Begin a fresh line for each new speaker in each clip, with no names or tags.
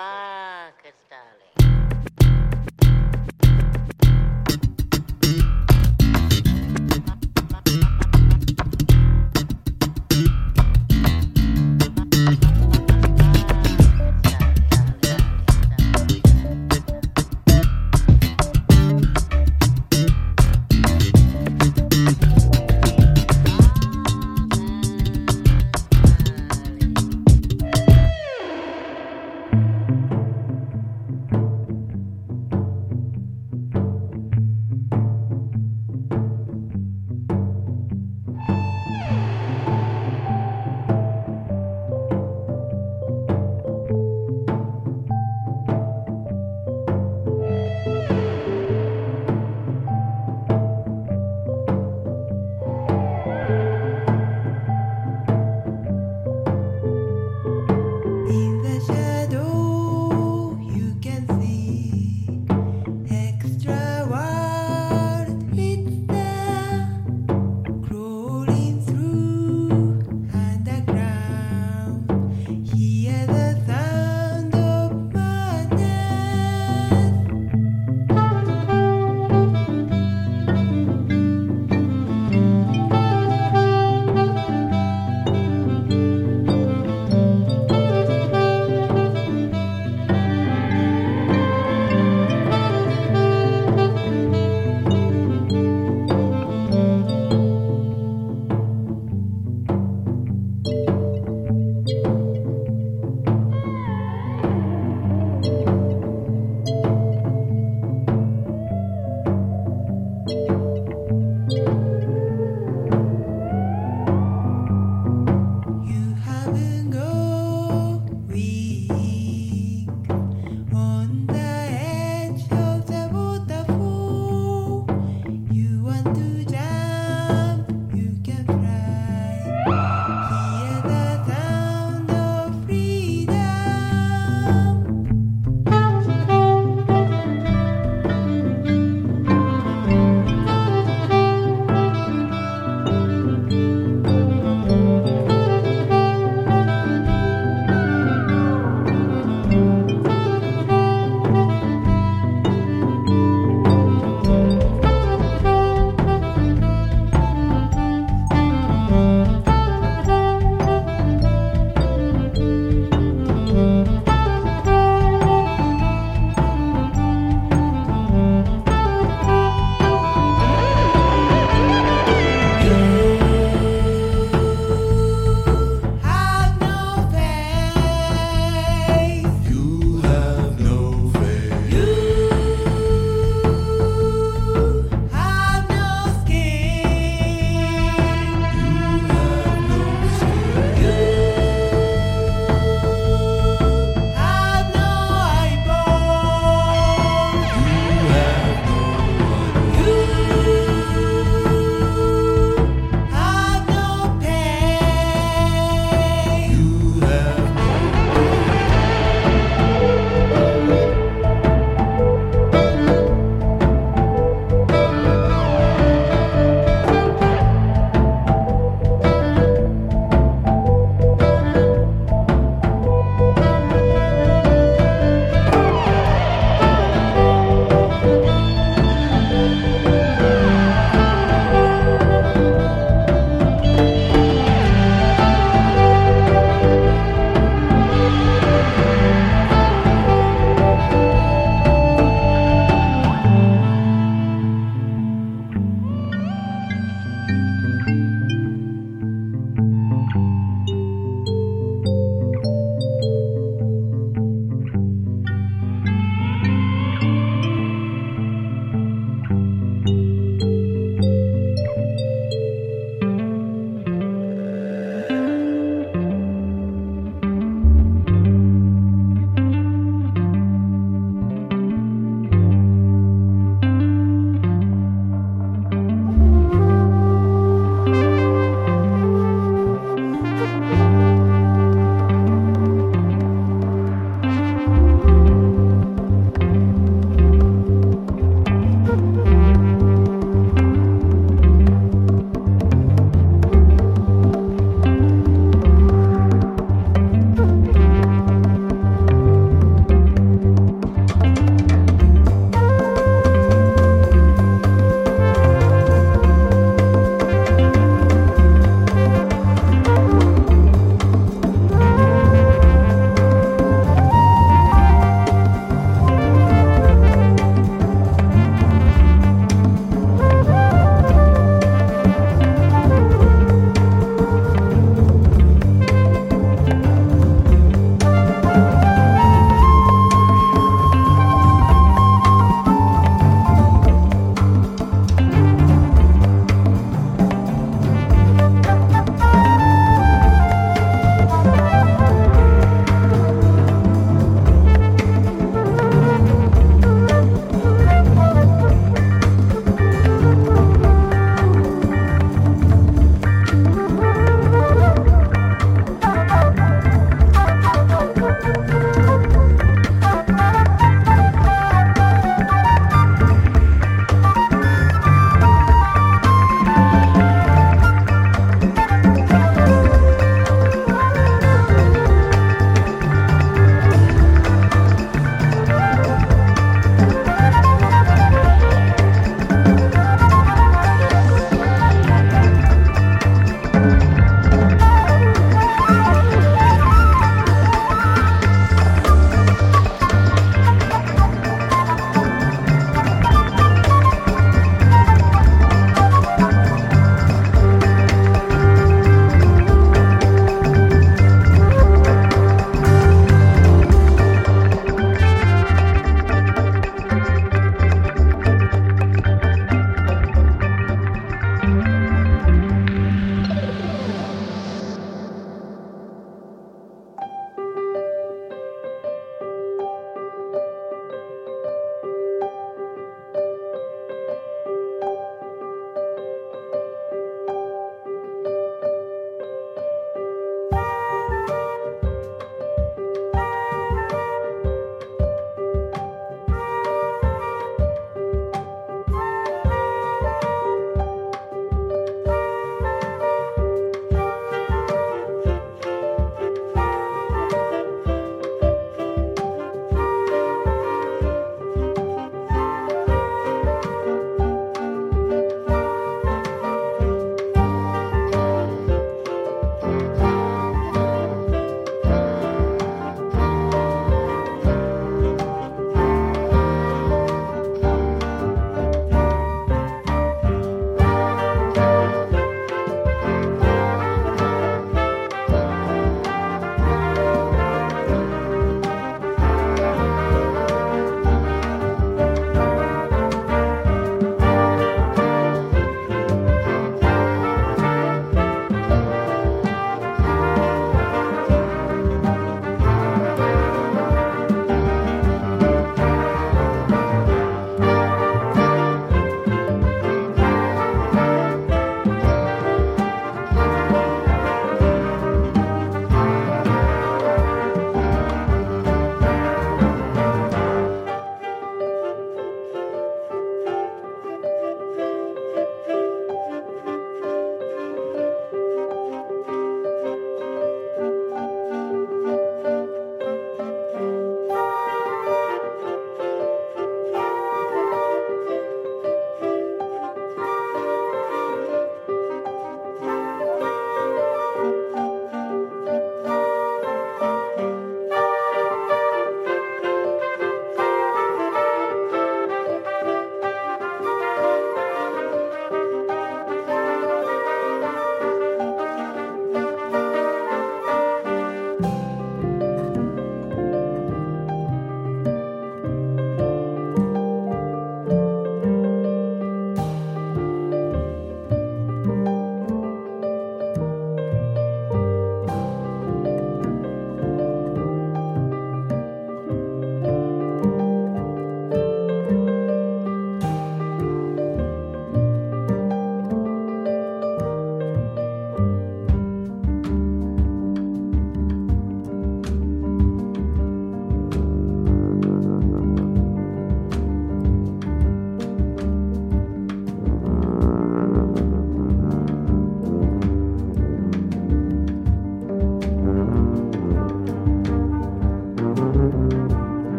Marcus,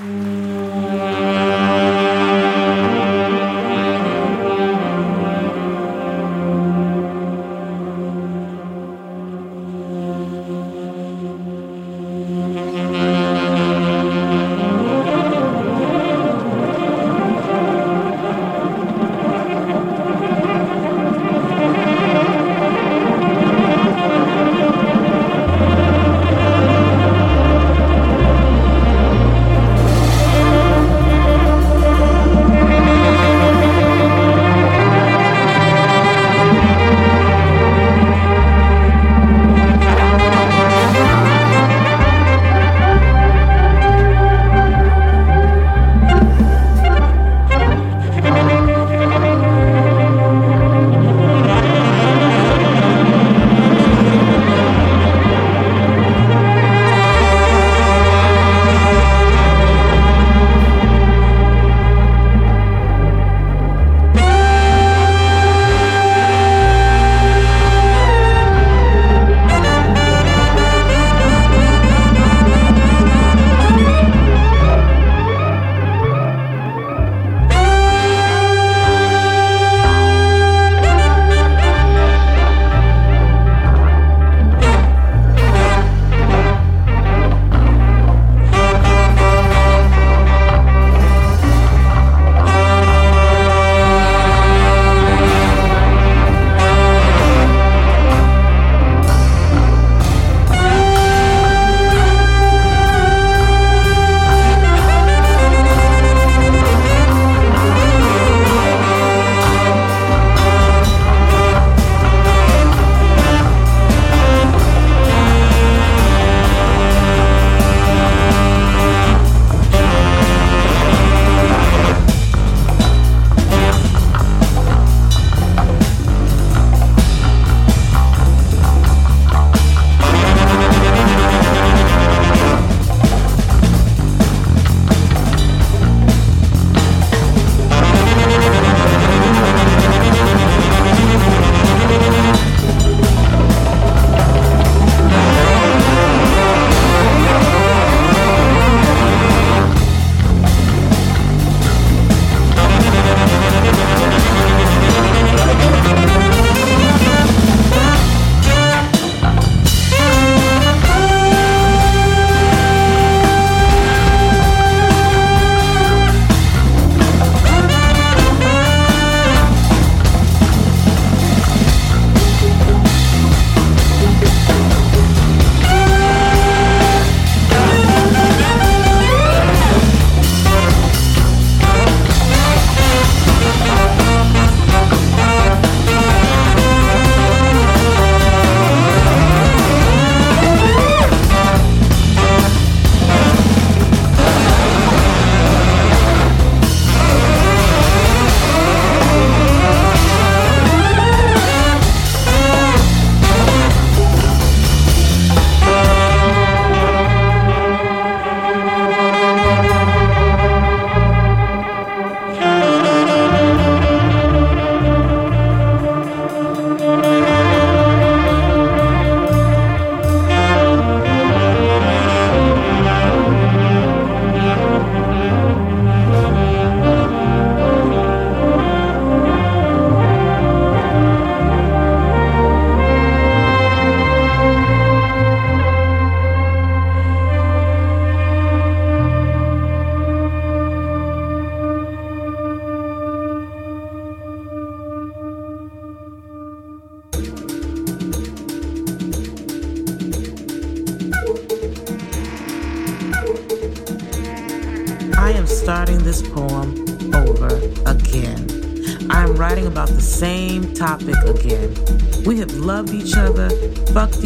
Mm-hmm.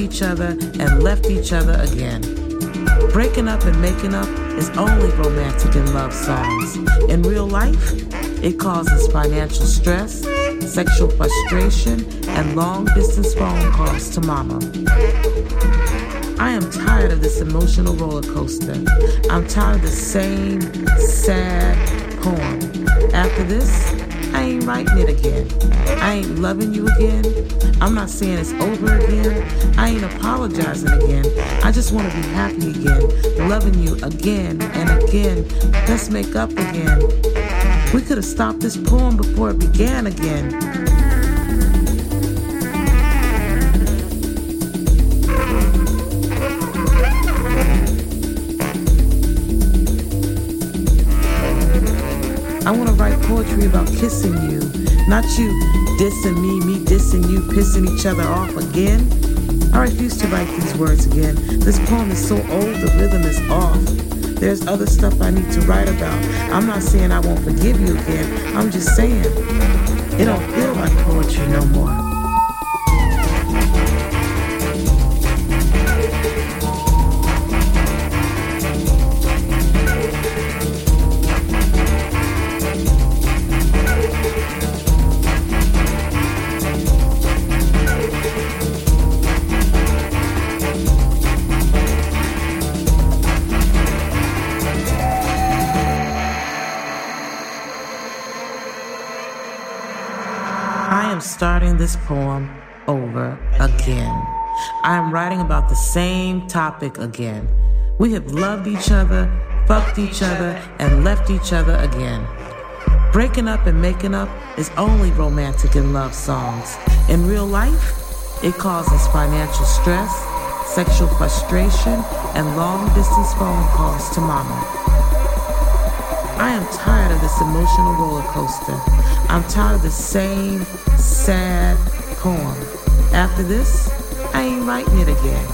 Each other, and left each other again. Breaking up and making up is only romantic in love songs. In real life, it causes financial stress, sexual frustration, and long distance phone calls to mama. I am tired of this emotional roller coaster. I'm tired of the same sad poem. After this, I ain't writing it again. I ain't loving you again. I'm not saying it's over again. I ain't apologizing again. I just want to be happy again, loving you again and again. Let's make up again. We could have stopped this poem before it began again. Poetry about kissing you, not you dissing me, me dissing you, pissing each other off again. I refuse to write these words again. This poem is so old, the rhythm is off. There's other stuff I need to write about. I'm not saying I won't forgive you again. I'm just saying it don't feel like poetry no more. This poem over again. I am writing about the same topic again. We have loved each other, fucked each other, and left each other again. Breaking up and making up is only romantic in love songs. In real life, it causes financial stress, sexual frustration, and long distance phone calls to mama. I am tired of this emotional roller coaster. I'm tired of the same sad poem. After this, I ain't writing it again.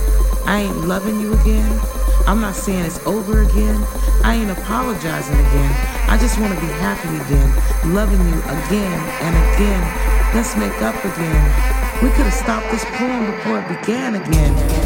I ain't loving you again. I'm not saying it's over again. I ain't apologizing again. I just want to be happy again, loving you again and again. Let's make up again. We could have stopped this poem before it began again.